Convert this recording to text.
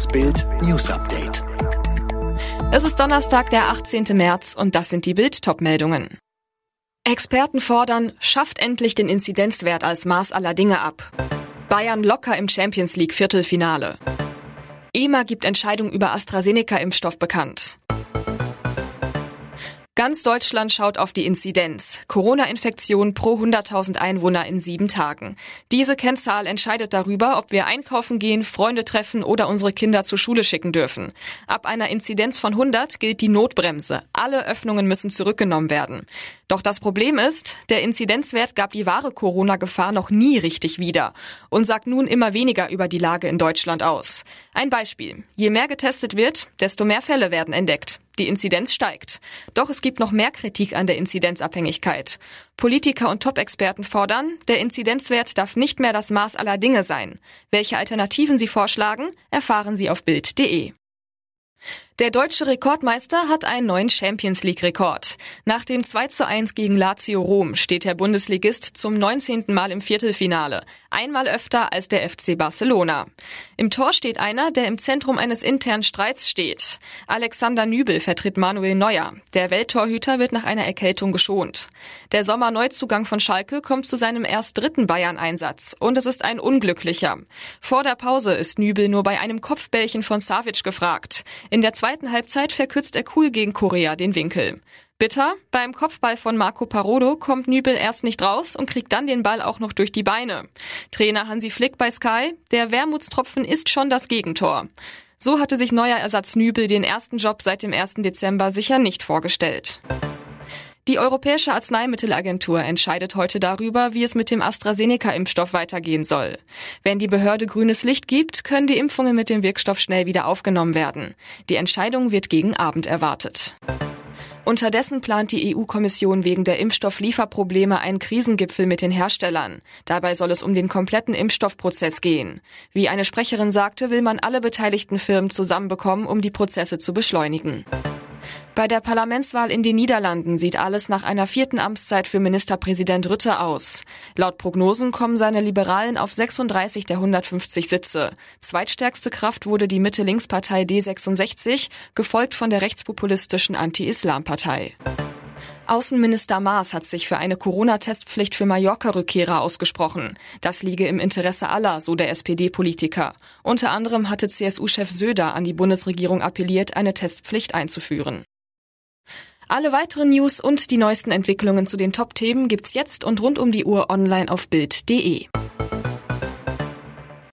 Das Bild News Update. Es ist Donnerstag, der 18. März und das sind die Bild meldungen Experten fordern, schafft endlich den Inzidenzwert als Maß aller Dinge ab. Bayern locker im Champions League Viertelfinale. EMA gibt Entscheidung über AstraZeneca-Impfstoff bekannt. Ganz Deutschland schaut auf die Inzidenz. Corona-Infektion pro 100.000 Einwohner in sieben Tagen. Diese Kennzahl entscheidet darüber, ob wir einkaufen gehen, Freunde treffen oder unsere Kinder zur Schule schicken dürfen. Ab einer Inzidenz von 100 gilt die Notbremse. Alle Öffnungen müssen zurückgenommen werden. Doch das Problem ist, der Inzidenzwert gab die wahre Corona-Gefahr noch nie richtig wieder und sagt nun immer weniger über die Lage in Deutschland aus. Ein Beispiel. Je mehr getestet wird, desto mehr Fälle werden entdeckt. Die Inzidenz steigt. Doch es gibt noch mehr Kritik an der Inzidenzabhängigkeit. Politiker und Top-Experten fordern, der Inzidenzwert darf nicht mehr das Maß aller Dinge sein. Welche Alternativen sie vorschlagen, erfahren Sie auf Bild.de. Der deutsche Rekordmeister hat einen neuen Champions League Rekord. Nach dem 2 zu 1 gegen Lazio Rom steht der Bundesligist zum 19. Mal im Viertelfinale. Einmal öfter als der FC Barcelona. Im Tor steht einer, der im Zentrum eines internen Streits steht. Alexander Nübel vertritt Manuel Neuer. Der Welttorhüter wird nach einer Erkältung geschont. Der Sommerneuzugang von Schalke kommt zu seinem erst dritten Bayern-Einsatz. Und es ist ein unglücklicher. Vor der Pause ist Nübel nur bei einem Kopfbällchen von Savic gefragt. In der zweiten Halbzeit verkürzt er cool gegen Korea den Winkel. Bitter, beim Kopfball von Marco Parodo kommt Nübel erst nicht raus und kriegt dann den Ball auch noch durch die Beine. Trainer Hansi Flick bei Sky, der Wermutstropfen ist schon das Gegentor. So hatte sich neuer Ersatz Nübel den ersten Job seit dem 1. Dezember sicher nicht vorgestellt. Die Europäische Arzneimittelagentur entscheidet heute darüber, wie es mit dem AstraZeneca-Impfstoff weitergehen soll. Wenn die Behörde grünes Licht gibt, können die Impfungen mit dem Wirkstoff schnell wieder aufgenommen werden. Die Entscheidung wird gegen Abend erwartet. Unterdessen plant die EU-Kommission wegen der Impfstofflieferprobleme einen Krisengipfel mit den Herstellern. Dabei soll es um den kompletten Impfstoffprozess gehen. Wie eine Sprecherin sagte, will man alle beteiligten Firmen zusammenbekommen, um die Prozesse zu beschleunigen. Bei der Parlamentswahl in den Niederlanden sieht alles nach einer vierten Amtszeit für Ministerpräsident Rütte aus. Laut Prognosen kommen seine Liberalen auf 36 der 150 Sitze. Zweitstärkste Kraft wurde die Mitte-Links-Partei D66, gefolgt von der rechtspopulistischen Anti-Islam-Partei. Außenminister Maas hat sich für eine Corona-Testpflicht für Mallorca-Rückkehrer ausgesprochen. Das liege im Interesse aller, so der SPD-Politiker. Unter anderem hatte CSU-Chef Söder an die Bundesregierung appelliert, eine Testpflicht einzuführen. Alle weiteren News und die neuesten Entwicklungen zu den Top-Themen gibt's jetzt und rund um die Uhr online auf Bild.de.